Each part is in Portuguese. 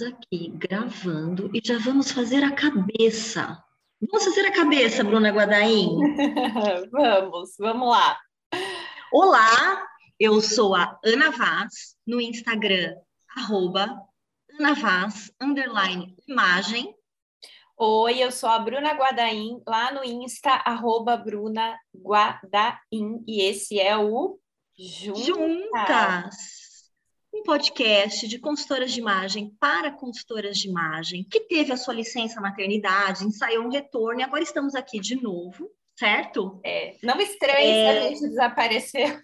Estamos aqui gravando e já vamos fazer a cabeça. Vamos fazer a cabeça, Bruna Guadaim? vamos, vamos lá. Olá, eu sou a Ana Vaz, no Instagram, arroba Ana Vaz, underline imagem. Oi, eu sou a Bruna Guadaim, lá no Insta, arroba Bruna Guadaim, e esse é o Juntas. Juntas um podcast de consultoras de imagem para consultoras de imagem, que teve a sua licença maternidade, ensaiou um retorno e agora estamos aqui de novo, certo? É, não estranhe é... se a gente desapareceu.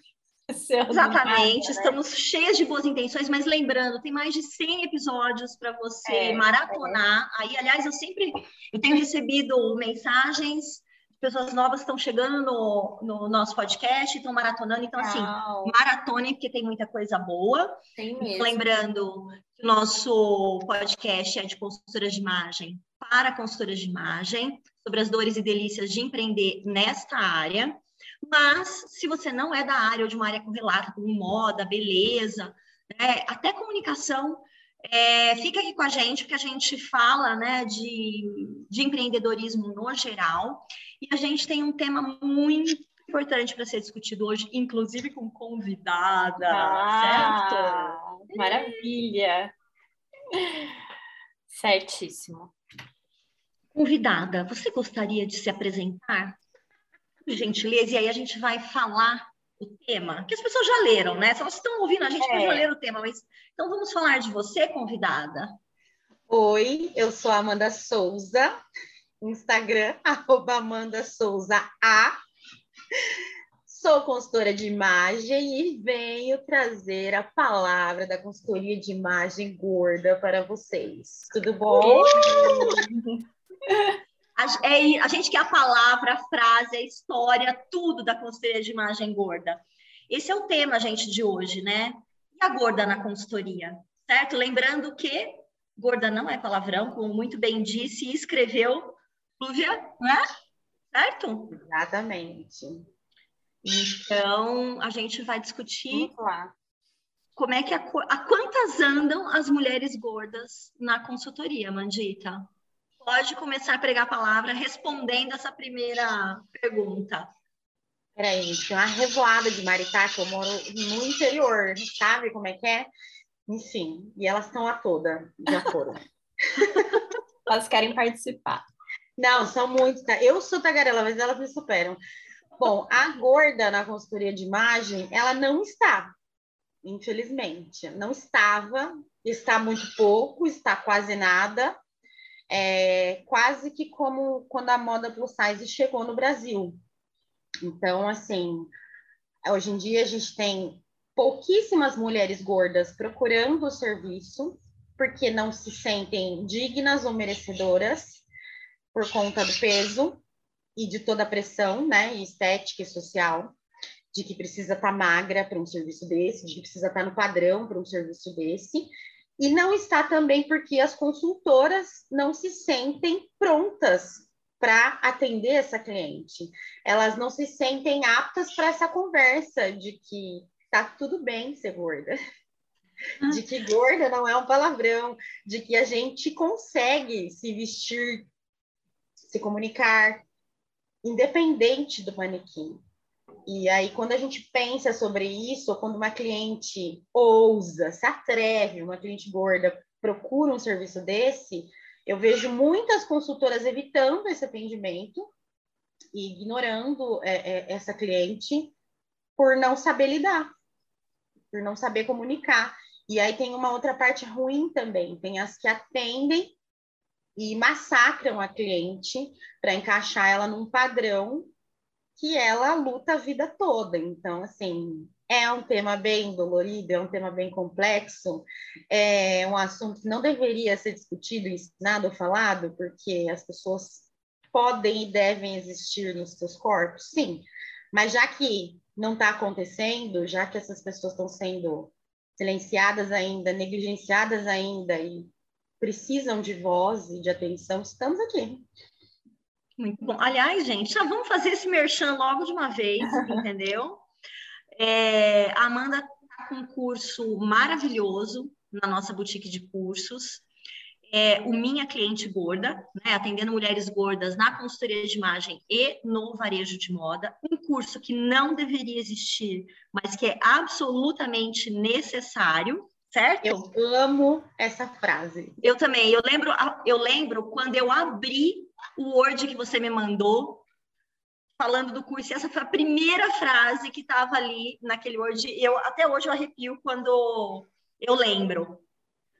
Exatamente, né? estamos cheias de boas intenções, mas lembrando, tem mais de 100 episódios para você é, maratonar. É. Aí, aliás, eu sempre eu tenho recebido mensagens pessoas novas estão chegando no, no nosso podcast, estão maratonando. Então, assim, maratone, porque tem muita coisa boa. Tem mesmo. Lembrando que o nosso podcast é de consultoras de imagem para consultoras de imagem, sobre as dores e delícias de empreender nesta área. Mas, se você não é da área ou de uma área correlata, como moda, beleza, né, até comunicação, é, fica aqui com a gente, porque a gente fala né, de, de empreendedorismo no geral, e a gente tem um tema muito importante para ser discutido hoje, inclusive com convidada, ah, certo? Maravilha! Certíssimo. Convidada, você gostaria de se apresentar? Por gentileza, e aí a gente vai falar o tema, que as pessoas já leram, né? Se elas estão ouvindo a gente, é. já leram o tema, mas então vamos falar de você, convidada. Oi, eu sou Amanda Souza, Instagram, arroba Amanda Souza A. Sou consultora de imagem e venho trazer a palavra da consultoria de imagem gorda para vocês. Tudo bom? A, é, a gente quer a palavra, a frase, a história, tudo da consultoria de imagem gorda. Esse é o tema, gente, de hoje, né? E a gorda na consultoria, certo? Lembrando que gorda não é palavrão, como muito bem disse e escreveu Flúvia, né? Certo? Exatamente. Então, a gente vai discutir como é que a, a quantas andam as mulheres gordas na consultoria, Mandita? Pode começar a pregar a palavra respondendo essa primeira pergunta. Peraí, tem uma revoada de Maritá, que eu moro no interior, sabe como é que é? Enfim, e elas estão a toda, já foram. elas querem participar. Não, são muitas. Eu sou tagarela, mas elas me superam. Bom, a gorda na consultoria de imagem, ela não está, infelizmente. Não estava, está muito pouco, está quase nada é, quase que como quando a moda plus size chegou no Brasil. Então, assim, hoje em dia a gente tem pouquíssimas mulheres gordas procurando o serviço, porque não se sentem dignas ou merecedoras por conta do peso e de toda a pressão, né, estética e social, de que precisa estar tá magra para um serviço desse, de que precisa estar tá no padrão para um serviço desse, e não está também porque as consultoras não se sentem prontas para atender essa cliente. Elas não se sentem aptas para essa conversa de que tá tudo bem ser gorda. Ah. De que gorda não é um palavrão, de que a gente consegue se vestir, se comunicar, independente do manequim. E aí, quando a gente pensa sobre isso, quando uma cliente ousa, se atreve, uma cliente gorda procura um serviço desse, eu vejo muitas consultoras evitando esse atendimento e ignorando é, é, essa cliente por não saber lidar, por não saber comunicar. E aí tem uma outra parte ruim também, tem as que atendem e massacram a cliente para encaixar ela num padrão que ela luta a vida toda. Então, assim, é um tema bem dolorido, é um tema bem complexo, é um assunto que não deveria ser discutido, ensinado ou falado, porque as pessoas podem e devem existir nos seus corpos, sim, mas já que não está acontecendo, já que essas pessoas estão sendo silenciadas ainda, negligenciadas ainda e precisam de voz e de atenção, estamos aqui. Muito bom. Aliás, gente, já vamos fazer esse merchan logo de uma vez, entendeu? É, a Amanda está com um curso maravilhoso na nossa boutique de cursos. é o Minha Cliente Gorda, né, atendendo mulheres gordas na consultoria de imagem e no varejo de moda, um curso que não deveria existir, mas que é absolutamente necessário, certo? Eu amo essa frase. Eu também. Eu lembro, eu lembro quando eu abri o Word que você me mandou falando do curso, e essa foi a primeira frase que estava ali naquele Word. Eu até hoje eu arrepio quando eu lembro.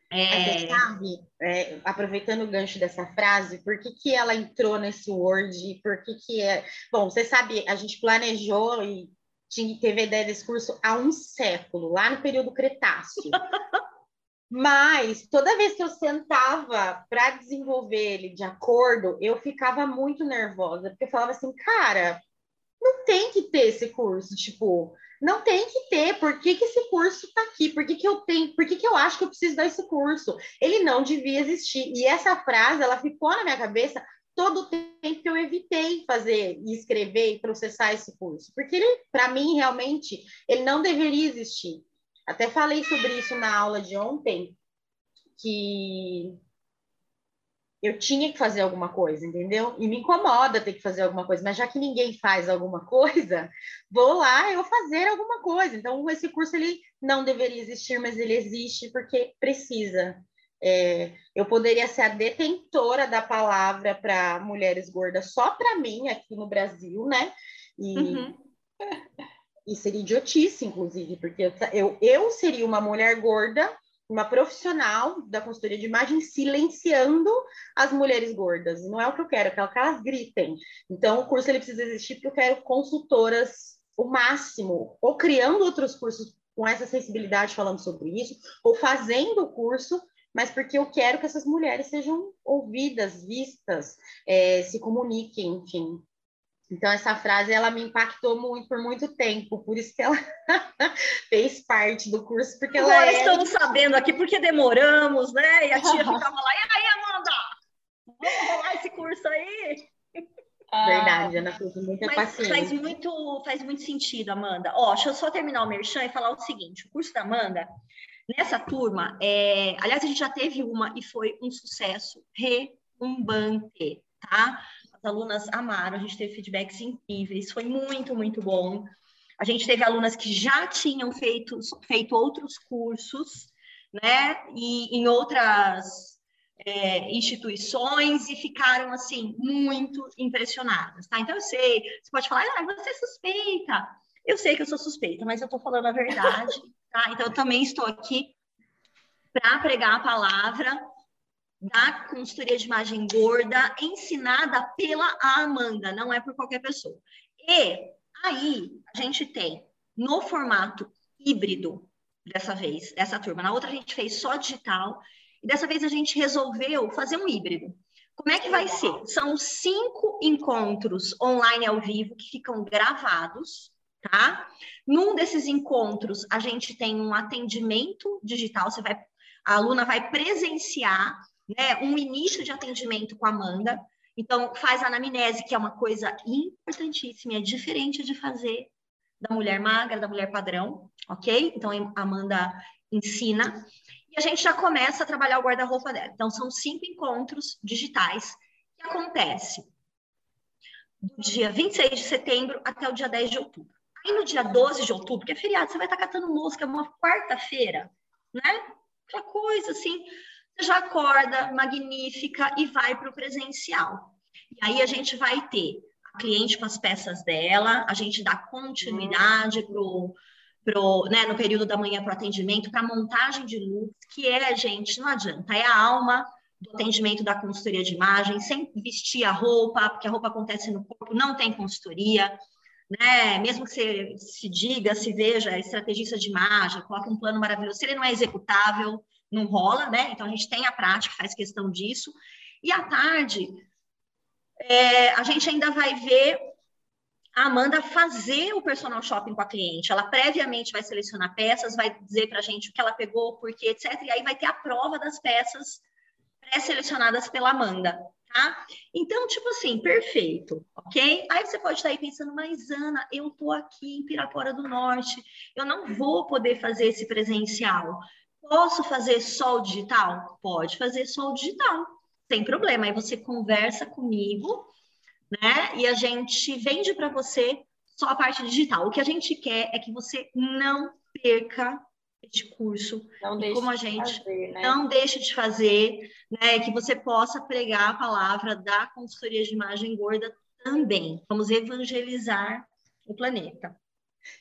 É... Você sabe, é, aproveitando o gancho dessa frase, por que, que ela entrou nesse Word? Por que, que é. Bom, você sabe, a gente planejou e tinha, teve a ideia desse curso há um século, lá no período Cretáceo. Mas toda vez que eu sentava para desenvolver ele de acordo, eu ficava muito nervosa, porque eu falava assim, cara, não tem que ter esse curso, tipo, não tem que ter. Por que, que esse curso está aqui? Por que, que eu tenho? Por que, que eu acho que eu preciso dar esse curso? Ele não devia existir. E essa frase, ela ficou na minha cabeça todo o tempo que eu evitei fazer e escrever e processar esse curso, porque ele, para mim, realmente, ele não deveria existir. Até falei sobre isso na aula de ontem, que eu tinha que fazer alguma coisa, entendeu? E me incomoda ter que fazer alguma coisa, mas já que ninguém faz alguma coisa, vou lá eu fazer alguma coisa. Então, esse curso ele não deveria existir, mas ele existe porque precisa. É, eu poderia ser a detentora da palavra para mulheres gordas só para mim aqui no Brasil, né? E, uhum. e seria idiotice, inclusive, porque eu, eu seria uma mulher gorda uma profissional da consultoria de imagem silenciando as mulheres gordas. Não é o que eu quero, eu que elas gritem. Então, o curso ele precisa existir porque eu quero consultoras o máximo, ou criando outros cursos com essa sensibilidade falando sobre isso, ou fazendo o curso, mas porque eu quero que essas mulheres sejam ouvidas, vistas, é, se comuniquem, enfim. Então, essa frase, ela me impactou muito por muito tempo, por isso que ela fez parte do curso, porque Agora ela é... estamos sabendo aqui porque demoramos, né? E a tia ficava lá, e aí, Amanda, vamos rolar esse curso aí? Verdade, Ana Cruz, muita Mas paciência. Faz muito, faz muito sentido, Amanda. Ó, deixa eu só terminar o merchan e falar o seguinte, o curso da Amanda, nessa turma, é... aliás, a gente já teve uma e foi um sucesso retumbante, tá? As alunas amaram, a gente teve feedbacks incríveis, foi muito, muito bom. A gente teve alunas que já tinham feito, feito outros cursos, né, e em outras é, instituições e ficaram, assim, muito impressionadas, tá? Então, eu sei, você pode falar, ah, você é suspeita. Eu sei que eu sou suspeita, mas eu estou falando a verdade, tá? Então, eu também estou aqui para pregar a palavra da consultoria de imagem gorda, ensinada pela Amanda, não é por qualquer pessoa. E aí a gente tem no formato híbrido dessa vez, dessa turma. Na outra a gente fez só digital e dessa vez a gente resolveu fazer um híbrido. Como é que vai ser? São cinco encontros online ao vivo que ficam gravados, tá? Num desses encontros a gente tem um atendimento digital, você vai a aluna vai presenciar né, um início de atendimento com a Amanda. Então, faz a anamnese, que é uma coisa importantíssima, é diferente de fazer da mulher magra, da mulher padrão, ok? Então, a Amanda ensina. E a gente já começa a trabalhar o guarda-roupa dela. Então, são cinco encontros digitais que acontece do dia 26 de setembro até o dia 10 de outubro. Aí, no dia 12 de outubro, que é feriado, você vai estar catando música, é uma quarta-feira, né? Aquela coisa assim já acorda magnífica e vai para o presencial. E aí a gente vai ter a cliente com as peças dela, a gente dá continuidade pro, pro, né, no período da manhã para o atendimento, para montagem de luz, que é, gente, não adianta, é a alma do atendimento da consultoria de imagem, sem vestir a roupa, porque a roupa acontece no corpo, não tem consultoria, né? Mesmo que você se diga, se veja estrategista de imagem, coloque um plano maravilhoso, se ele não é executável, não rola, né? Então a gente tem a prática, faz questão disso. E à tarde, é, a gente ainda vai ver a Amanda fazer o personal shopping com a cliente. Ela previamente vai selecionar peças, vai dizer para a gente o que ela pegou, por quê, etc. E aí vai ter a prova das peças pré-selecionadas pela Amanda, tá? Então, tipo assim, perfeito, ok? Aí você pode estar aí pensando, mas Ana, eu tô aqui em Pirapora do Norte, eu não vou poder fazer esse presencial. Posso fazer só o digital? Pode fazer só o digital, sem problema. Aí você conversa comigo, né? E a gente vende para você só a parte digital. O que a gente quer é que você não perca este curso, não como a gente fazer, né? não deixe de fazer, né? Que você possa pregar a palavra da consultoria de imagem gorda também. Vamos evangelizar o planeta.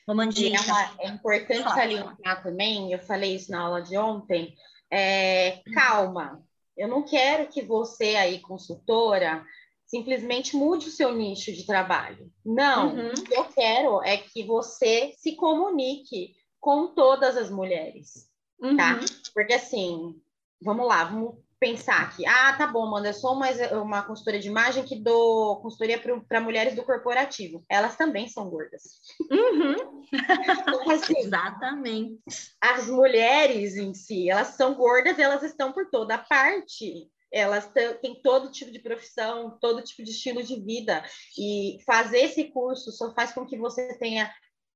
Romandinha. É, é importante salientar também, eu falei isso na aula de ontem, é, calma, eu não quero que você aí, consultora, simplesmente mude o seu nicho de trabalho. Não, uhum. o que eu quero é que você se comunique com todas as mulheres, tá? uhum. tá? Porque assim, vamos lá, vamos pensar aqui, ah, tá bom, Amanda, eu sou uma, uma consultora de imagem que dou consultoria para mulheres do corporativo. Elas também são gordas. Uhum. Então, assim, Exatamente. As mulheres em si, elas são gordas, elas estão por toda parte. Elas têm todo tipo de profissão, todo tipo de estilo de vida. E fazer esse curso só faz com que você tenha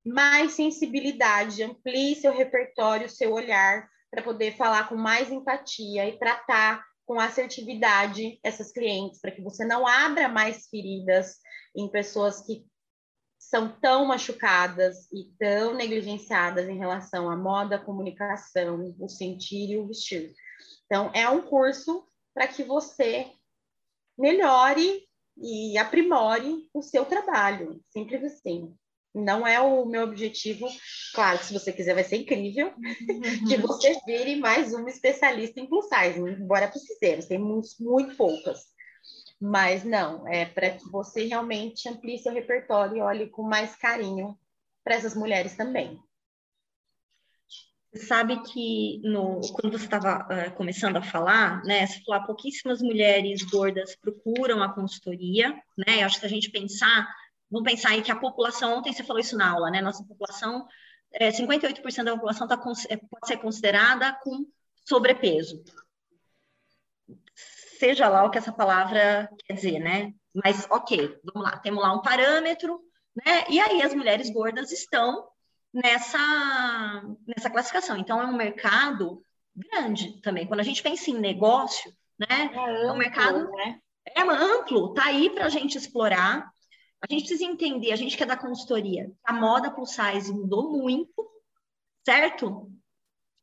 mais sensibilidade, amplie seu repertório, seu olhar para poder falar com mais empatia e tratar com assertividade essas clientes, para que você não abra mais feridas em pessoas que são tão machucadas e tão negligenciadas em relação à moda, à comunicação, o sentir e o vestir. Então, é um curso para que você melhore e aprimore o seu trabalho, simples assim. Não é o meu objetivo, claro, se você quiser vai ser incrível, uhum. que você vire mais uma especialista em plus size, embora precisemos, tem muito, muito poucas. Mas não, é para que você realmente amplie seu repertório e olhe com mais carinho para essas mulheres também. Você sabe que no, quando você estava uh, eh, começando a falar, né, você falou, pouquíssimas mulheres gordas procuram a consultoria, né? Eu acho que a gente pensar Vamos pensar aí que a população, ontem você falou isso na aula, né? Nossa população, é, 58% da população tá, é, pode ser considerada com sobrepeso. Seja lá o que essa palavra quer dizer, né? Mas, ok, vamos lá, temos lá um parâmetro, né? E aí as mulheres gordas estão nessa, nessa classificação. Então, é um mercado grande também. Quando a gente pensa em negócio, né? É, amplo, é um mercado né? é amplo, tá aí para a gente explorar. A gente precisa entender, a gente que é da consultoria, a moda plus size mudou muito, certo?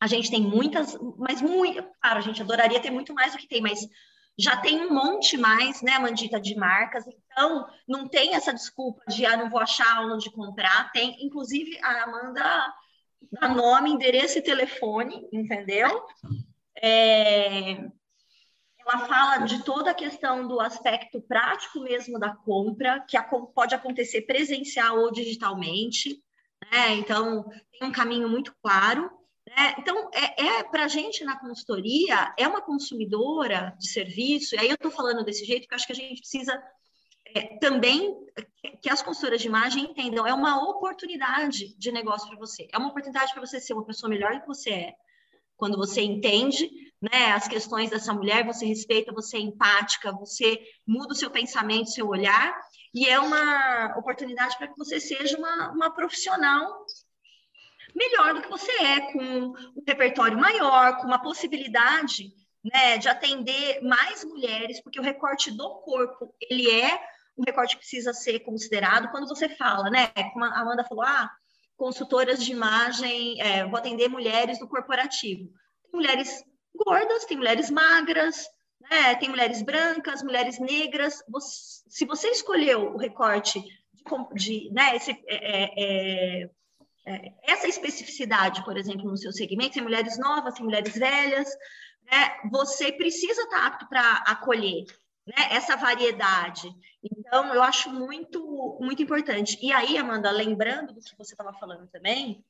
A gente tem muitas, mas muito, claro, a gente adoraria ter muito mais do que tem, mas já tem um monte mais, né, Mandita, de marcas, então não tem essa desculpa de, ah, não vou achar onde comprar, tem, inclusive, a Amanda dá nome, endereço e telefone, entendeu? É, ela fala de toda a questão do aspecto prático mesmo da compra, que pode acontecer presencial ou digitalmente, né? Então, tem um caminho muito claro. Né? Então, é, é para a gente na consultoria, é uma consumidora de serviço, e aí eu estou falando desse jeito, porque acho que a gente precisa é, também que as consultoras de imagem entendam, é uma oportunidade de negócio para você, é uma oportunidade para você ser uma pessoa melhor do que você é, quando você entende né, as questões dessa mulher, você respeita, você é empática, você muda o seu pensamento, seu olhar, e é uma oportunidade para que você seja uma, uma profissional melhor do que você é, com um repertório maior, com uma possibilidade né, de atender mais mulheres, porque o recorte do corpo, ele é um recorte que precisa ser considerado quando você fala, né? Como a Amanda falou, ah, consultoras de imagem, é, vou atender mulheres do corporativo. Tem mulheres gordas, tem mulheres magras, né? tem mulheres brancas, mulheres negras. Você, se você escolheu o recorte de, de né, esse, é, é, é, é, essa especificidade, por exemplo, no seu segmento, tem mulheres novas, tem mulheres velhas, né? você precisa estar apto para acolher né, essa variedade. Então, eu acho muito, muito importante. E aí, Amanda, lembrando do que você estava falando também,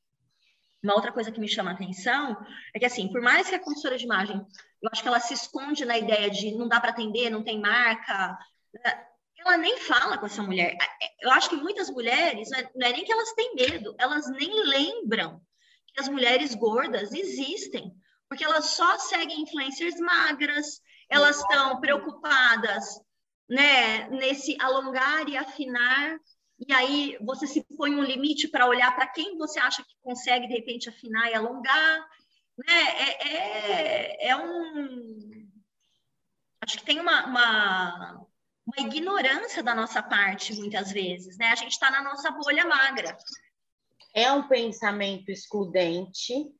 uma outra coisa que me chama a atenção é que, assim, por mais que a consultora de imagem, eu acho que ela se esconde na ideia de não dá para atender, não tem marca, né, ela nem fala com essa mulher. Eu acho que muitas mulheres, é, não é nem que elas têm medo, elas nem lembram que as mulheres gordas existem, porque elas só seguem influencers magras, elas estão preocupadas né, nesse alongar e afinar, e aí você se põe um limite para olhar para quem você acha que consegue, de repente, afinar e alongar. né, é, é, é um. Acho que tem uma, uma, uma ignorância da nossa parte, muitas vezes, né? A gente está na nossa bolha magra. É um pensamento excludente,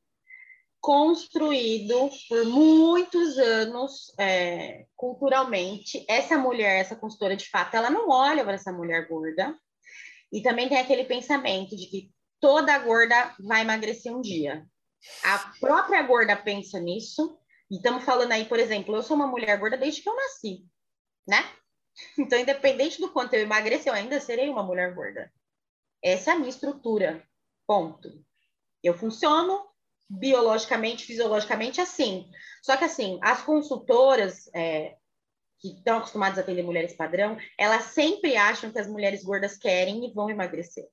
construído por muitos anos é, culturalmente. Essa mulher, essa consultora, de fato, ela não olha para essa mulher gorda. E também tem aquele pensamento de que toda gorda vai emagrecer um dia. A própria gorda pensa nisso. E estamos falando aí, por exemplo, eu sou uma mulher gorda desde que eu nasci, né? Então, independente do quanto eu emagrecer, eu ainda serei uma mulher gorda. Essa é a minha estrutura. Ponto. Eu funciono biologicamente, fisiologicamente assim. Só que assim, as consultoras é, que estão acostumadas a atender mulheres padrão, elas sempre acham que as mulheres gordas querem e vão emagrecer.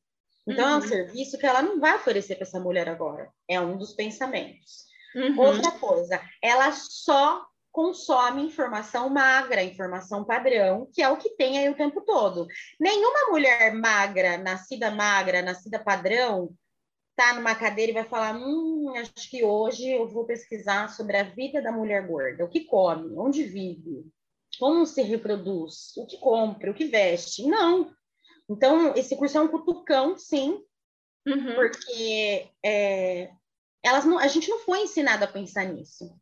Então, uhum. é um uhum. serviço que ela não vai oferecer para essa mulher agora. É um dos pensamentos. Uhum. Outra coisa, ela só consome informação magra, informação padrão, que é o que tem aí o tempo todo. Nenhuma mulher magra, nascida magra, nascida padrão, tá numa cadeira e vai falar: hum, acho que hoje eu vou pesquisar sobre a vida da mulher gorda, o que come, onde vive, como se reproduz, o que compra, o que veste. Não. Então, esse curso é um cutucão, sim, uhum. porque é, elas não, a gente não foi ensinado a pensar nisso.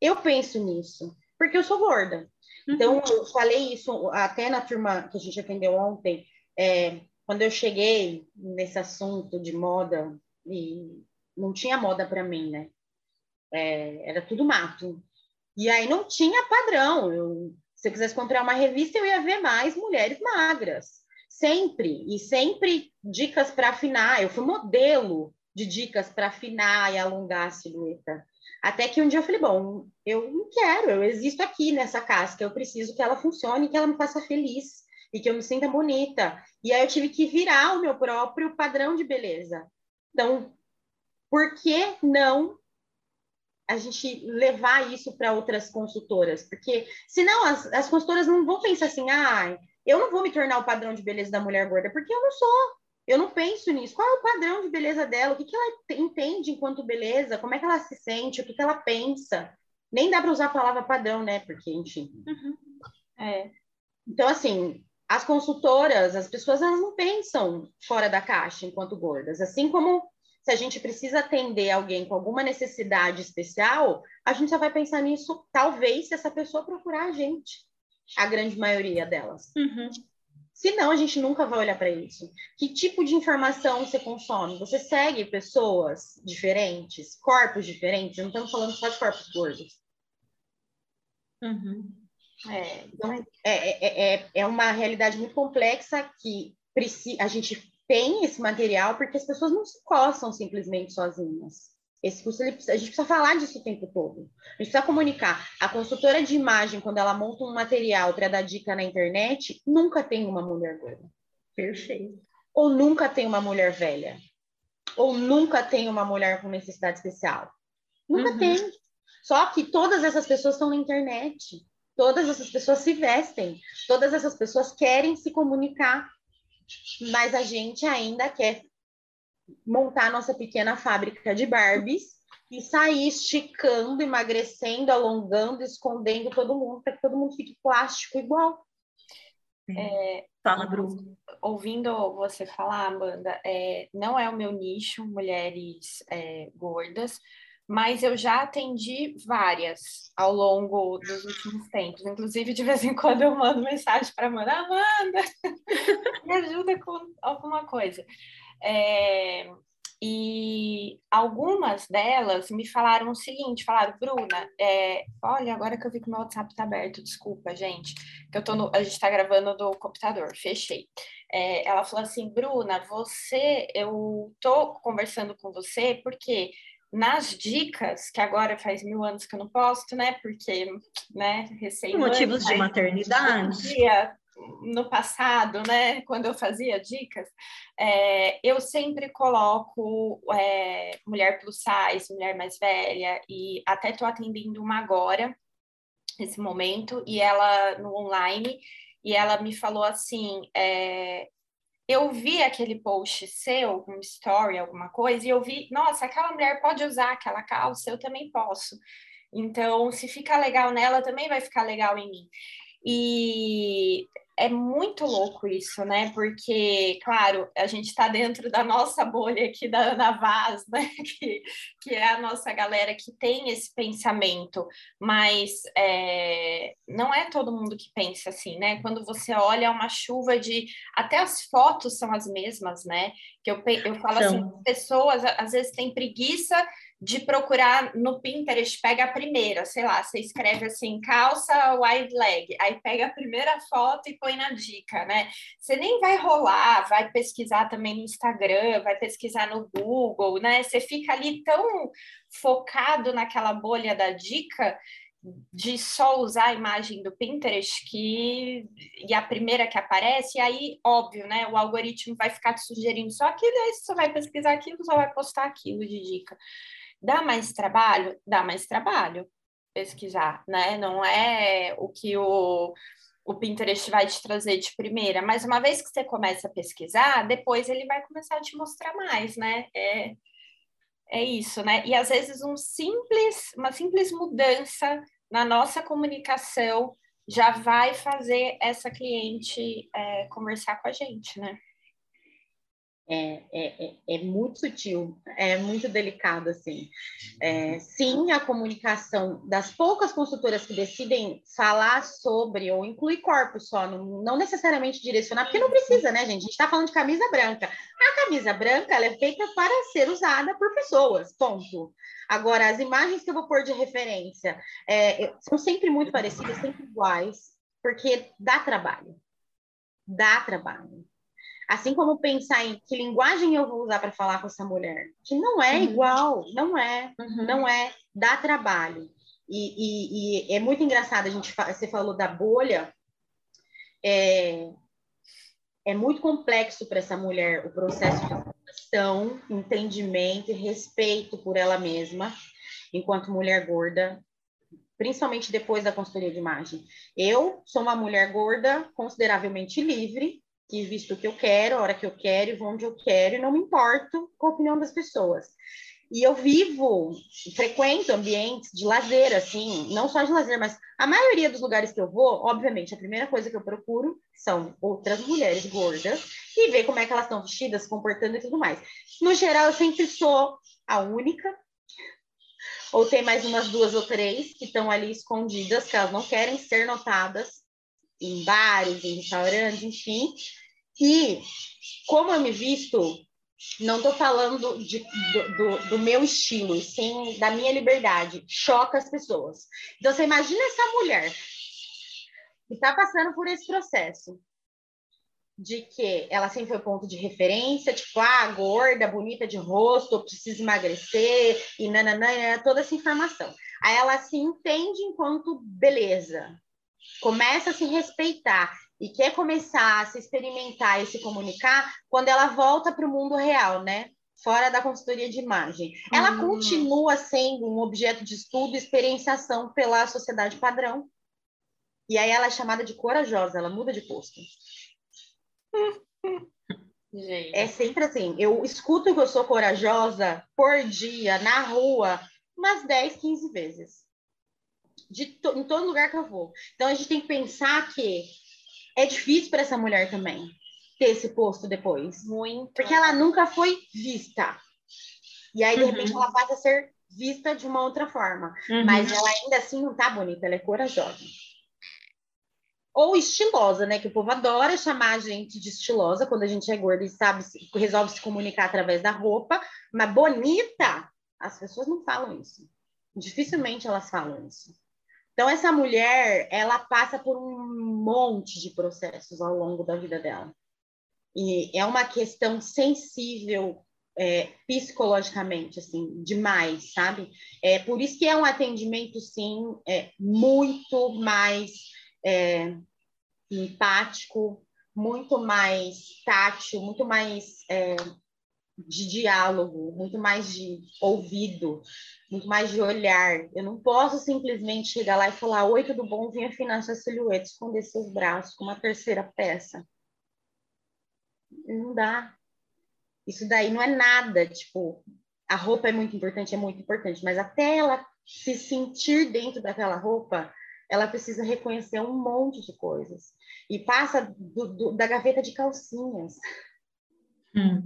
Eu penso nisso, porque eu sou gorda. Então, uhum. eu falei isso até na turma que a gente atendeu ontem, é, quando eu cheguei nesse assunto de moda, e não tinha moda para mim, né? É, era tudo mato. E aí não tinha padrão. Eu, se eu quisesse comprar uma revista, eu ia ver mais mulheres magras. Sempre. E sempre dicas para afinar. Eu fui modelo de dicas para afinar e alongar a silhueta. Até que um dia eu falei, bom, eu não quero, eu existo aqui nessa casca, eu preciso que ela funcione, que ela me faça feliz e que eu me sinta bonita. E aí eu tive que virar o meu próprio padrão de beleza. Então, por que não a gente levar isso para outras consultoras? Porque senão as, as consultoras não vão pensar assim, ah, eu não vou me tornar o padrão de beleza da mulher gorda, porque eu não sou. Eu não penso nisso. Qual é o padrão de beleza dela? O que, que ela entende enquanto beleza? Como é que ela se sente? O que, que ela pensa? Nem dá para usar a palavra padrão, né? Porque, enfim. Uhum. É. Então, assim, as consultoras, as pessoas, elas não pensam fora da caixa enquanto gordas. Assim como se a gente precisa atender alguém com alguma necessidade especial, a gente só vai pensar nisso, talvez, se essa pessoa procurar a gente. A grande maioria delas. Uhum. Senão, a gente nunca vai olhar para isso. Que tipo de informação você consome? Você segue pessoas diferentes, corpos diferentes? Não estamos falando só de corpos gordos. Uhum. É, então, é, é, é, é uma realidade muito complexa que a gente tem esse material porque as pessoas não se coçam simplesmente sozinhas. Esse curso, ele, a gente precisa falar disso o tempo todo. A gente precisa comunicar. A consultora de imagem, quando ela monta um material para dar dica na internet, nunca tem uma mulher gorda. Perfeito. Ou nunca tem uma mulher velha. Ou nunca tem uma mulher com necessidade especial. Nunca uhum. tem. Só que todas essas pessoas estão na internet. Todas essas pessoas se vestem. Todas essas pessoas querem se comunicar. Mas a gente ainda quer montar nossa pequena fábrica de Barbies e sair esticando, emagrecendo, alongando, escondendo todo mundo, para que todo mundo fique plástico igual. É, Fala, Bruno. Ouvindo você falar, Amanda, é, não é o meu nicho, mulheres é, gordas, mas eu já atendi várias ao longo dos últimos tempos. Inclusive, de vez em quando eu mando mensagem para Amanda, Amanda, me ajuda com alguma coisa. É, e algumas delas me falaram o seguinte, falaram, Bruna, é, olha, agora que eu vi que meu WhatsApp está aberto, desculpa, gente, que eu tô no, a gente está gravando do computador, fechei. É, ela falou assim, Bruna, você, eu tô conversando com você porque nas dicas, que agora faz mil anos que eu não posto, né? Porque, né, recém Motivos de maternidade. No passado, né, quando eu fazia dicas, é, eu sempre coloco é, mulher plus size, mulher mais velha, e até estou atendendo uma agora, nesse momento, e ela no online, e ela me falou assim: é, eu vi aquele post seu, um story, alguma coisa, e eu vi, nossa, aquela mulher pode usar aquela calça, eu também posso. Então, se fica legal nela, também vai ficar legal em mim. E é muito louco isso, né? Porque, claro, a gente está dentro da nossa bolha aqui da Ana Vaz, né? Que, que é a nossa galera que tem esse pensamento, mas é, não é todo mundo que pensa assim, né? Quando você olha uma chuva de. Até as fotos são as mesmas, né? Que eu, eu falo então... assim, pessoas às vezes têm preguiça de procurar no Pinterest, pega a primeira, sei lá, você escreve assim, calça wide leg, aí pega a primeira foto e põe na dica, né? Você nem vai rolar, vai pesquisar também no Instagram, vai pesquisar no Google, né? Você fica ali tão focado naquela bolha da dica de só usar a imagem do Pinterest que e a primeira que aparece, aí, óbvio, né? O algoritmo vai ficar te sugerindo só aquilo, aí você só vai pesquisar aquilo, só vai postar aquilo de dica. Dá mais trabalho? Dá mais trabalho pesquisar, né? Não é o que o, o Pinterest vai te trazer de primeira, mas uma vez que você começa a pesquisar, depois ele vai começar a te mostrar mais, né? É, é isso, né? E às vezes um simples, uma simples mudança na nossa comunicação já vai fazer essa cliente é, conversar com a gente, né? É, é, é, é, muito sutil, é muito delicado, assim. É, sim, a comunicação das poucas consultoras que decidem falar sobre ou incluir corpos só, não, não necessariamente direcionar, porque não precisa, né, gente? A gente está falando de camisa branca. A camisa branca ela é feita para ser usada por pessoas, ponto. Agora, as imagens que eu vou pôr de referência é, são sempre muito parecidas, sempre iguais, porque dá trabalho. Dá trabalho. Assim como pensar em que linguagem eu vou usar para falar com essa mulher, que não é uhum. igual, não é, uhum. não é, dá trabalho. E, e, e, é muito engraçado, a gente você falou da bolha, é, é muito complexo para essa mulher o processo de aceitação, entendimento e respeito por ela mesma, enquanto mulher gorda, principalmente depois da consultoria de imagem. Eu sou uma mulher gorda consideravelmente livre, que visto o que eu quero, a hora que eu quero e vou onde eu quero, e não me importo com a opinião das pessoas. E eu vivo, frequento ambientes de lazer, assim, não só de lazer, mas a maioria dos lugares que eu vou, obviamente, a primeira coisa que eu procuro são outras mulheres gordas e ver como é que elas estão vestidas, se comportando e tudo mais. No geral, eu sempre sou a única, ou tem mais umas duas ou três que estão ali escondidas, que elas não querem ser notadas, em bares, em restaurantes, enfim. E como eu me visto, não estou falando de, do, do, do, meu estilo, sim da minha liberdade, choca as pessoas. Então, você imagina essa mulher que está passando por esse processo de que ela sempre foi ponto de referência, tipo, ah, gorda, bonita de rosto, precisa emagrecer, e nananã, toda essa informação. Aí ela se entende enquanto beleza, começa a se respeitar e quer começar a se experimentar e se comunicar quando ela volta para o mundo real, né? Fora da consultoria de imagem. Ela hum. continua sendo um objeto de estudo e experienciação pela sociedade padrão. E aí ela é chamada de corajosa, ela muda de posto. Gente. É sempre assim. Eu escuto que eu sou corajosa por dia, na rua, umas 10, 15 vezes to, em todo lugar que eu vou. Então a gente tem que pensar que é difícil para essa mulher também ter esse posto depois. Muito. Porque ela nunca foi vista. E aí, de uhum. repente, ela passa a ser vista de uma outra forma. Uhum. Mas ela ainda assim não tá bonita, ela é corajosa. Ou estilosa, né? Que o povo adora chamar a gente de estilosa quando a gente é gorda e sabe, resolve se comunicar através da roupa. Mas bonita, as pessoas não falam isso. Dificilmente elas falam isso. Então, essa mulher, ela passa por um monte de processos ao longo da vida dela. E é uma questão sensível é, psicologicamente, assim, demais, sabe? É por isso que é um atendimento, sim, é, muito mais é, empático, muito mais tátil, muito mais é, de diálogo, muito mais de ouvido, muito mais de olhar. Eu não posso simplesmente chegar lá e falar: Oi, tudo bom? Vim afinar sua silhueta, esconder seus braços com uma terceira peça. não dá. Isso daí não é nada, tipo, a roupa é muito importante, é muito importante, mas até ela se sentir dentro daquela roupa, ela precisa reconhecer um monte de coisas. E passa do, do, da gaveta de calcinhas. Hum.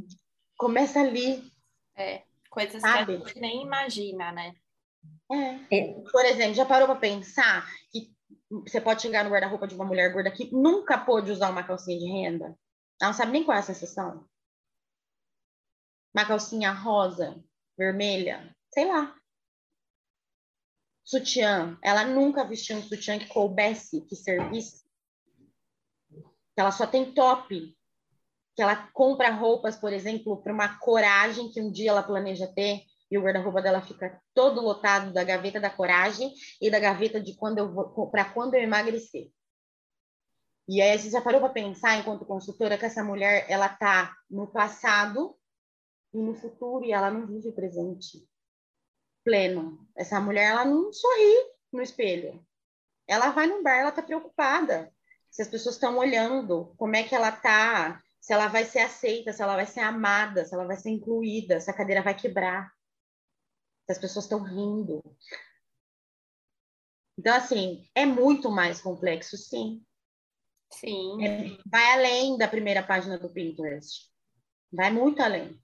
Começa ali. É, coisas sabe? que a gente nem imagina, né? É. é. Por exemplo, já parou para pensar que você pode chegar no guarda-roupa de uma mulher gorda que nunca pôde usar uma calcinha de renda? Ela não sabe nem qual é a sensação. Uma calcinha rosa, vermelha, sei lá. Sutiã. Ela nunca vestiu um sutiã que coubesse, que servisse. Ela só tem top. Que ela compra roupas, por exemplo, para uma coragem que um dia ela planeja ter e o guarda-roupa dela fica todo lotado da gaveta da coragem e da gaveta de quando eu vou para quando eu emagrecer. E aí você já parou para pensar enquanto consultora que essa mulher ela tá no passado e no futuro e ela não vive o presente pleno. Essa mulher ela não sorri no espelho. Ela vai no bar, ela tá preocupada. Se as pessoas estão olhando, como é que ela tá, se ela vai ser aceita, se ela vai ser amada, se ela vai ser incluída, se a cadeira vai quebrar as pessoas estão rindo. Então, assim, é muito mais complexo, sim. Sim. É, vai além da primeira página do Pinterest. Vai muito além.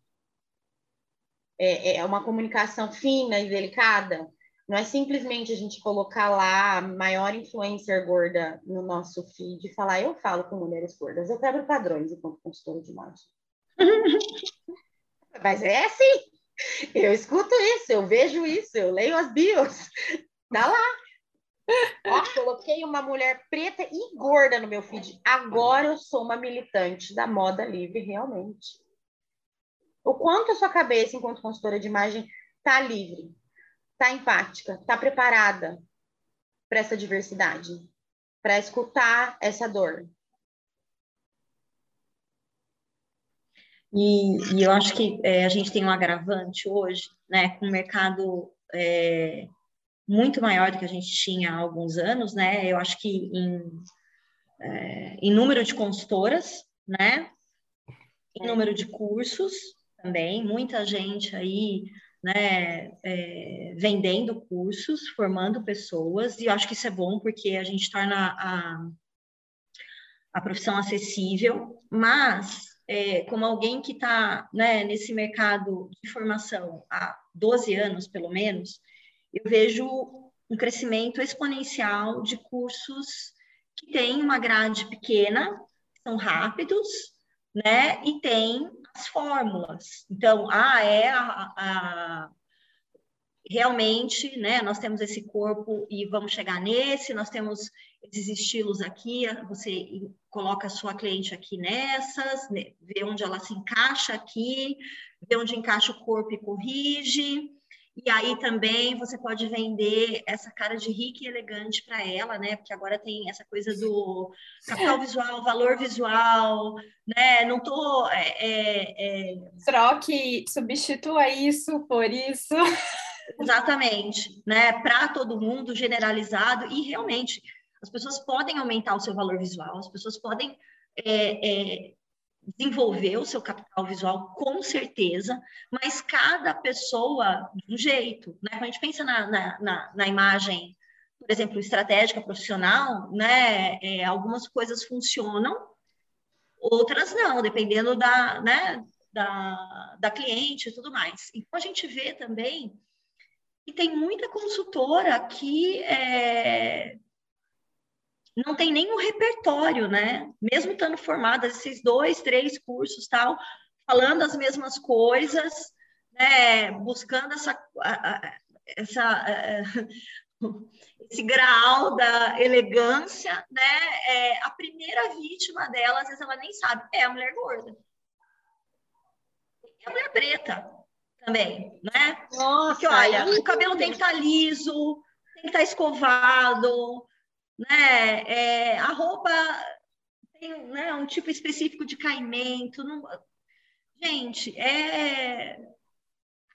É, é uma comunicação fina e delicada. Não é simplesmente a gente colocar lá a maior influencer gorda no nosso feed e falar, eu falo com mulheres gordas, eu quebro padrões enquanto consultora de imagem. Mas é assim. Eu escuto isso, eu vejo isso, eu leio as bios. Tá lá. Ó, coloquei uma mulher preta e gorda no meu feed. Agora eu sou uma militante da moda livre, realmente. O quanto a sua cabeça, enquanto consultora de imagem, tá livre, tá empática, tá preparada para essa diversidade, para escutar essa dor, E, e eu acho que é, a gente tem um agravante hoje, né, com o mercado é, muito maior do que a gente tinha há alguns anos, né? Eu acho que em, é, em número de consultoras, né? Em número de cursos também, muita gente aí, né, é, vendendo cursos, formando pessoas, e eu acho que isso é bom porque a gente torna a, a profissão acessível, mas é, como alguém que está né, nesse mercado de formação há 12 anos, pelo menos, eu vejo um crescimento exponencial de cursos que têm uma grade pequena, são rápidos, né, e tem as fórmulas. Então, ah, é a, a realmente, né, nós temos esse corpo e vamos chegar nesse, nós temos esses estilos aqui, você coloca a sua cliente aqui nessas, né, vê onde ela se encaixa aqui, vê onde encaixa o corpo e corrige, e aí também você pode vender essa cara de rica e elegante para ela, né? Porque agora tem essa coisa do capital visual, valor visual, né? Não tô. É, é, é... Troque, substitua isso por isso. Exatamente, né? Para todo mundo, generalizado, e realmente as pessoas podem aumentar o seu valor visual, as pessoas podem é, é, desenvolver o seu capital visual, com certeza, mas cada pessoa de um jeito, né? Quando a gente pensa na, na, na, na imagem, por exemplo, estratégica profissional, né? É, algumas coisas funcionam, outras não, dependendo da, né? Da, da cliente e tudo mais. Então, a gente vê também e tem muita consultora que é, não tem o repertório, né? Mesmo estando formada, esses dois, três cursos, tal, falando as mesmas coisas, né? Buscando essa, essa esse grau da elegância, né? É, a primeira vítima dela, às vezes ela nem sabe, é a mulher gorda. É a mulher preta também, né? Nossa, Porque, olha, o cabelo tem que estar tá liso, tem que estar tá escovado, né? É, a roupa tem né, um tipo específico de caimento. Não... Gente, é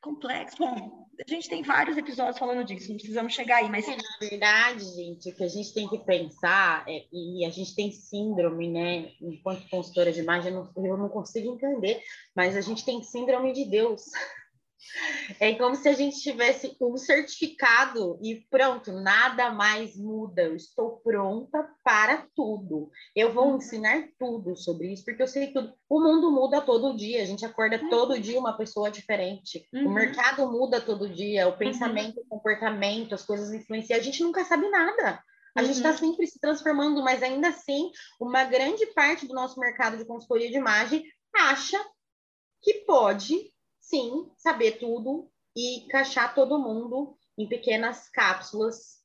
complexo. Bom, a gente tem vários episódios falando disso, não precisamos chegar aí, mas. É, na verdade, gente, o que a gente tem que pensar, é, e a gente tem síndrome, né? Enquanto consultora de imagem, eu não, eu não consigo entender, mas a gente tem síndrome de Deus. É como se a gente tivesse um certificado e pronto, nada mais muda. Eu estou pronta para tudo. Eu vou uhum. ensinar tudo sobre isso, porque eu sei tudo. O mundo muda todo dia, a gente acorda uhum. todo dia uma pessoa diferente. Uhum. O mercado muda todo dia, o pensamento, uhum. o comportamento, as coisas influenciam. A gente nunca sabe nada. A gente está uhum. sempre se transformando, mas ainda assim, uma grande parte do nosso mercado de consultoria de imagem acha que pode sim, saber tudo e encaixar todo mundo em pequenas cápsulas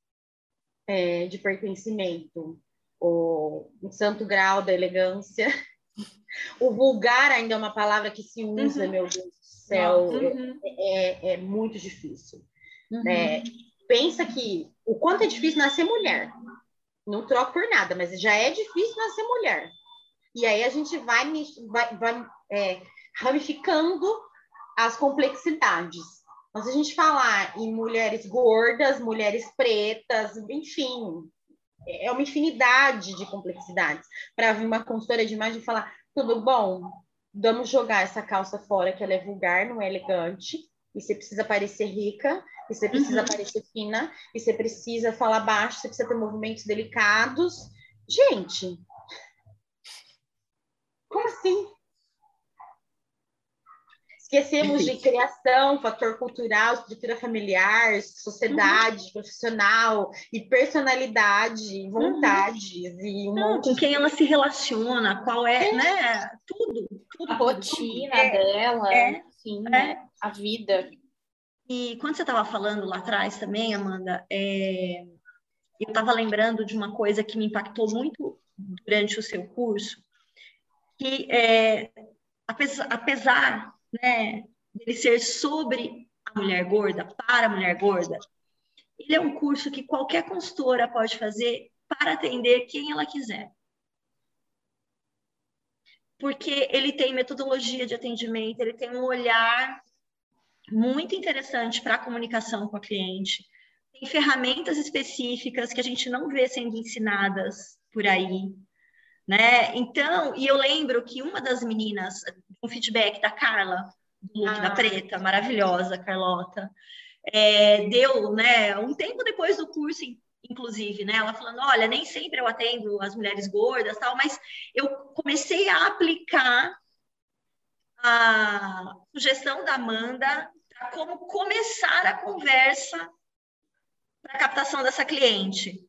é, de pertencimento. O, o santo grau da elegância. O vulgar ainda é uma palavra que se usa, uhum. meu Deus do céu, uhum. é, é, é, muito difícil. Uhum. É, pensa que o quanto é difícil nascer mulher. Não troco por nada, mas já é difícil nascer mulher. E aí a gente vai, vai, vai é, ramificando as complexidades. Então, se a gente falar em mulheres gordas, mulheres pretas, enfim, é uma infinidade de complexidades. Para vir uma consultora de imagem e falar: tudo bom, vamos jogar essa calça fora, que ela é vulgar, não é elegante, e você precisa parecer rica, e você precisa uhum. parecer fina, e você precisa falar baixo, você precisa ter movimentos delicados. Gente, como assim? Esquecemos de criação, fator cultural, estrutura familiar, sociedade, uhum. profissional e personalidade, vontades uhum. e um Não, com quem ela se relaciona, qual é, é. né? Tudo, tudo. A rotina tudo. dela, é, sim, é. Né? a vida. E quando você estava falando lá atrás também, Amanda, é... eu estava lembrando de uma coisa que me impactou muito durante o seu curso, que é, apesar, apesar né, dele ser sobre a mulher gorda, para a mulher gorda, ele é um curso que qualquer consultora pode fazer para atender quem ela quiser. Porque ele tem metodologia de atendimento, ele tem um olhar muito interessante para a comunicação com a cliente, tem ferramentas específicas que a gente não vê sendo ensinadas por aí, né? Então, e eu lembro que uma das meninas, um feedback da Carla, do look ah. da preta, maravilhosa, Carlota, é, deu, né, um tempo depois do curso, inclusive, né, ela falando, olha, nem sempre eu atendo as mulheres gordas, tal, mas eu comecei a aplicar a sugestão da Amanda para como começar a conversa para a captação dessa cliente.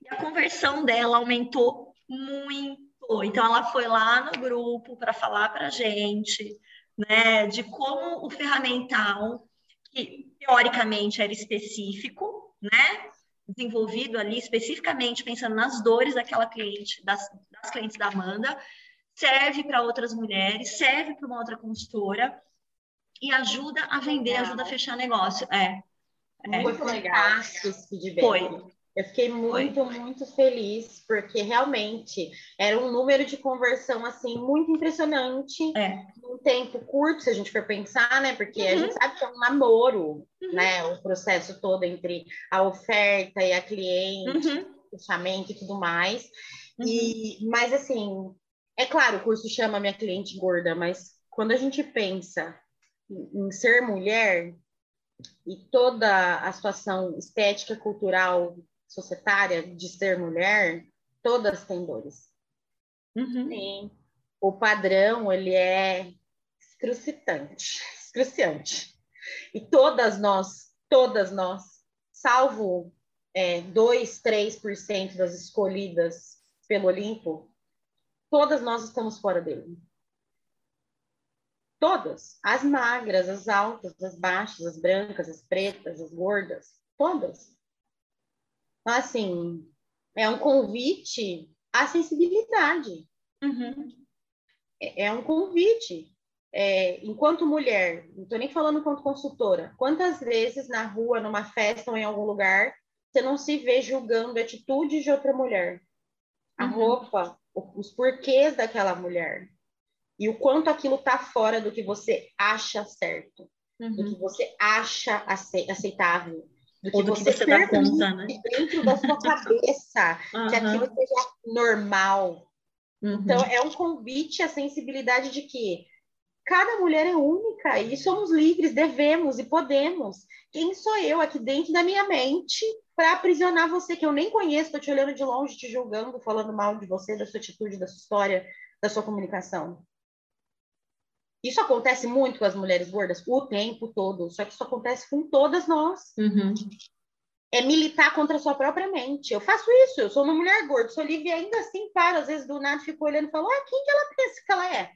E a conversão dela aumentou muito. Então, ela foi lá no grupo para falar para a gente né, de como o ferramental, que teoricamente era específico, né, desenvolvido ali especificamente pensando nas dores daquela cliente, das, das clientes da Amanda, serve para outras mulheres, serve para uma outra consultora e ajuda a vender, legal. ajuda a fechar negócio. É. é. Foi legal. Foi. Eu fiquei muito, muito feliz, porque realmente era um número de conversão assim muito impressionante. É. Num tempo curto, se a gente for pensar, né? Porque uhum. a gente sabe que é um namoro, uhum. né? O processo todo entre a oferta e a cliente, uhum. fechamento e tudo mais. E, uhum. mas assim, é claro, o curso chama minha cliente gorda, mas quando a gente pensa em ser mulher e toda a situação estética, cultural societária de ser mulher, todas têm dores. Uhum. Sim. O padrão, ele é excruciante, excruciante. E todas nós, todas nós, salvo é, 2, 3% das escolhidas pelo Olimpo, todas nós estamos fora dele. Todas. As magras, as altas, as baixas, as brancas, as pretas, as gordas, todas. Então, assim, é um convite à sensibilidade. Uhum. É, é, um convite. É, enquanto mulher, não estou nem falando enquanto consultora, quantas vezes na rua, numa festa ou em algum lugar, você não se vê julgando a atitude de outra mulher? A uhum. roupa, os porquês daquela mulher. E o quanto aquilo está fora do que você acha certo. uhum. do que você acha aceitável, do que, você, você dá conta, né? dentro da sua cabeça, uhum. que aquilo seja normal. Uhum. Então, é um convite à sensibilidade de que cada mulher é única e somos livres, devemos e podemos. Quem sou eu aqui dentro da minha mente para aprisionar você que eu nem conheço, estou te olhando de longe, te julgando, falando mal de você, da sua atitude, da sua história, da sua comunicação? Isso acontece muito com as mulheres gordas o tempo todo, só que isso acontece com todas nós. Uhum. É militar contra a sua própria mente. Eu faço isso, eu sou uma mulher gorda, sou livre e ainda assim paro, às vezes do nada fico olhando e falo, ah, quem que ela pensa que ela é?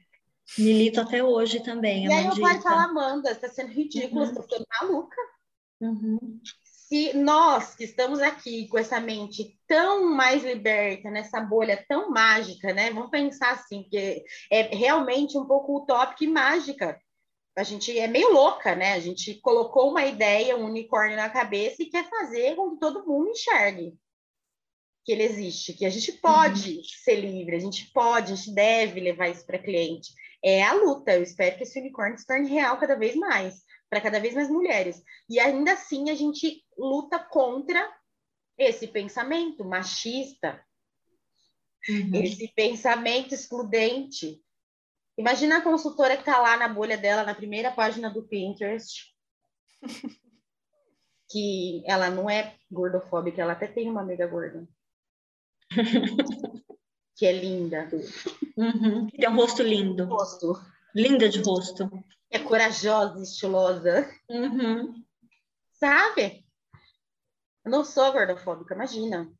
Milito até hoje também. E aí eu paro e falo, Amanda, você tá sendo ridícula, uhum. você tá sendo maluca. Uhum se nós que estamos aqui com essa mente tão mais liberta, nessa bolha tão mágica, né? Vamos pensar assim, que é realmente um pouco utópica e mágica. A gente é meio louca, né? A gente colocou uma ideia, um unicórnio na cabeça e quer fazer com que todo mundo enxergue que ele existe, que a gente pode uhum. ser livre, a gente pode, a gente deve levar isso para cliente. É a luta. Eu espero que esse unicórnio se torne real cada vez mais para cada vez mais mulheres. E ainda assim a gente luta contra esse pensamento machista, uhum. esse pensamento excludente. Imagina a consultora que está lá na bolha dela, na primeira página do Pinterest, que ela não é gordofóbica, ela até tem uma amiga gorda. que é linda. Uhum. Tem um rosto lindo. Rosto. Linda de rosto é corajosa, estilosa. Uhum. Sabe? Eu não sou gordofóbica, imagina.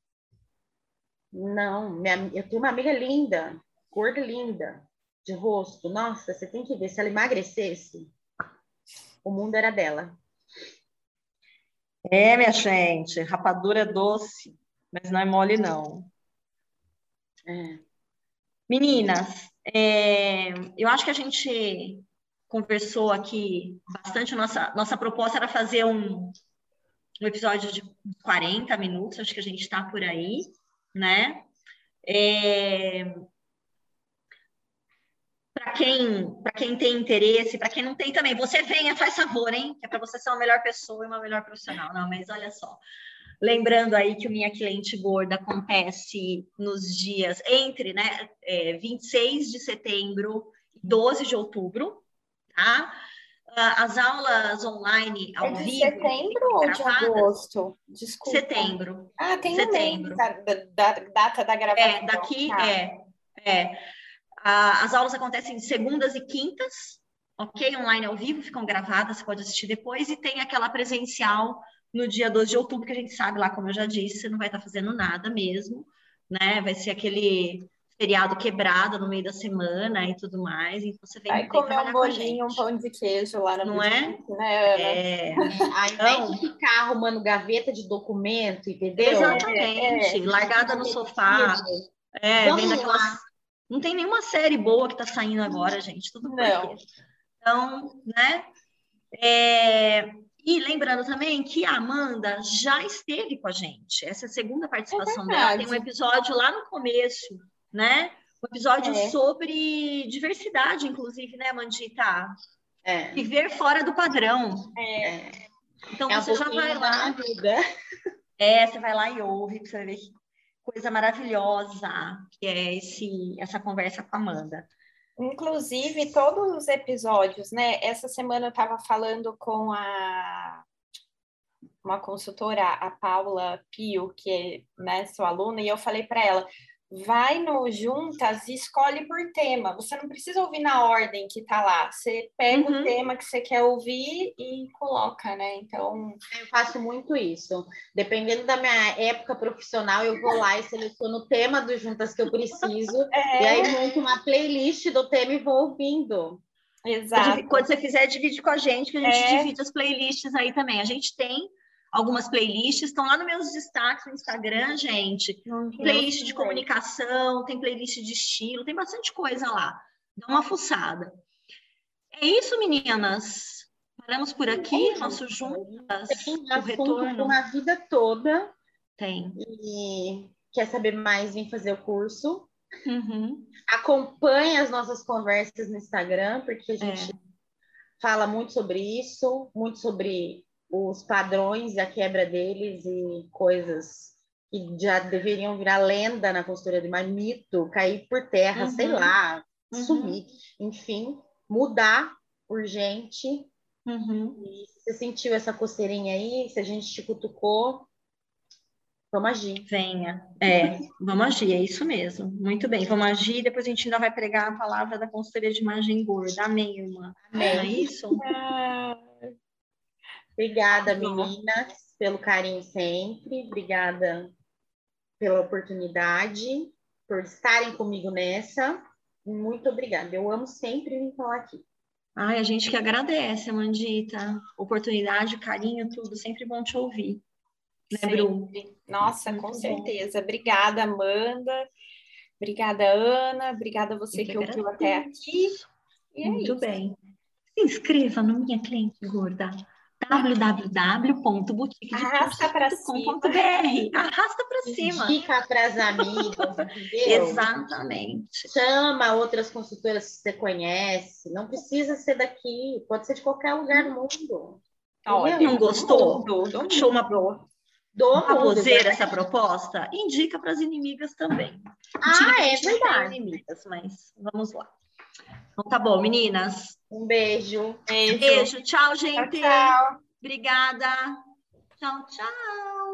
Não, minha, eu tenho uma amiga linda, gorda linda, de rosto. Nossa, você tem que ver, se ela emagrecesse, o mundo era dela. É, minha gente, rapadura é doce, mas não é mole, não. É. Meninas, é, eu acho que a gente conversou aqui bastante. Nossa, nossa proposta era fazer um, um episódio de 40 minutos, acho que a gente está por aí, né? É... Para quem, quem tem interesse, para quem não tem também, você venha, faz favor, hein? Que é para você ser uma melhor pessoa e uma melhor profissional. Não, mas olha só. Lembrando aí que o Minha Cliente Gorda acontece nos dias entre né, é, 26 de setembro e 12 de outubro, tá? Ah, as aulas online ao é de vivo. setembro ou de agosto? Desculpa. Setembro. Ah, tem setembro. Da, da, data da gravação. É, daqui tá. é. é. as aulas acontecem segundas e quintas, ok? Online ao vivo, ficam gravadas, você pode assistir depois, e tem aquela presencial no dia 12 de outubro, que a gente sabe lá, como eu já disse, você não vai estar fazendo nada mesmo, né? Vai ser aquele feriado quebrado no meio da semana e tudo mais. Então você vem Vai comer um bolinho, um pão de queijo lá na Não é? né? É. Ao invés de ficar arrumando gaveta de documento, entendeu? Exatamente. É, é. Largada no sofá. É, Vamos vendo aquelas... Não tem nenhuma série boa que tá saindo agora, gente. Tudo por Não. Então, né? É... E lembrando também que a Amanda já esteve com a gente. Essa é a segunda participação é dela. Tem um episódio lá no começo né? Um episódio é. sobre diversidade, inclusive, né, Mandita? É. Viver fora do padrão. É. Então é você já vai lá. Vida. É, você vai lá e ouve, pra você ver que coisa maravilhosa que é esse, essa conversa com a Amanda. Inclusive, todos os episódios, né? Essa semana eu estava falando com a uma consultora, a Paula Pio, que é né, sua aluna, e eu falei para ela: vai no Juntas e escolhe por tema. Você não precisa ouvir na ordem que tá lá. Você pega uhum. o tema que você quer ouvir e coloca, né? Então. Eu faço muito isso. Dependendo da minha época profissional, eu vou lá e seleciono o tema do Juntas que eu preciso. É. E aí monto uma playlist do tema e vou ouvindo. Exato. Quando você quiser, divide com a gente, que a gente é. divide as playlists aí também. A gente tem algumas playlists, estão lá nos meus destaques no Instagram, gente. Uhum. Playlist de comunicação, tem playlist de estilo, tem bastante coisa lá. Dá uma fuçada. É isso, meninas. Paramos por aqui, é nosso juntas, tem o retorno. uma vida toda. Tem. E quer saber mais, vem fazer o curso. Uhum. Acompanhe as nossas conversas no Instagram, porque a gente é fala muito sobre isso, muito sobre os padrões e a quebra deles e coisas que já deveriam virar lenda na consultoria de mais mito, cair por terra, uhum. sei lá, uhum. sumir, enfim, mudar urgente. Uhum. E você sentiu essa coceirinha aí, se a gente te cutucou, vamos agir. Venha, é, vamos agir, é isso mesmo. Muito bem, vamos agir, depois a gente ainda vai pregar a palavra da consultoria de imagem gorda. Amém, irmã. Amém. É isso? Obrigada, meninas, pelo carinho sempre. Obrigada pela oportunidade, por estarem comigo nessa. Muito obrigada. Eu amo sempre vir falar aqui. Ai, a gente que agradece, Amandita. Oportunidade, carinho, tudo. Sempre bom te ouvir. Né, Bru? Nossa, Muito com bom. certeza. Obrigada, Amanda. Obrigada, Ana. Obrigada a você que, que ouviu até aqui. É Muito isso. bem. Se inscreva no Minha Cliente Gorda www.boutiquedeposto.com.br Arrasta para cima. Dica para as amigas, Exatamente. Chama outras consultoras que você conhece. Não precisa ser daqui, pode ser de qualquer lugar do mundo. Olha, não gostou? Achou uma boa. Baboseira essa proposta? Indica para as inimigas também. Ah, é verdade. Inimigas, mas vamos lá. Então tá bom, meninas. Um beijo. Beijo. beijo. Tchau, gente. Tchau, tchau. Obrigada. Tchau, tchau.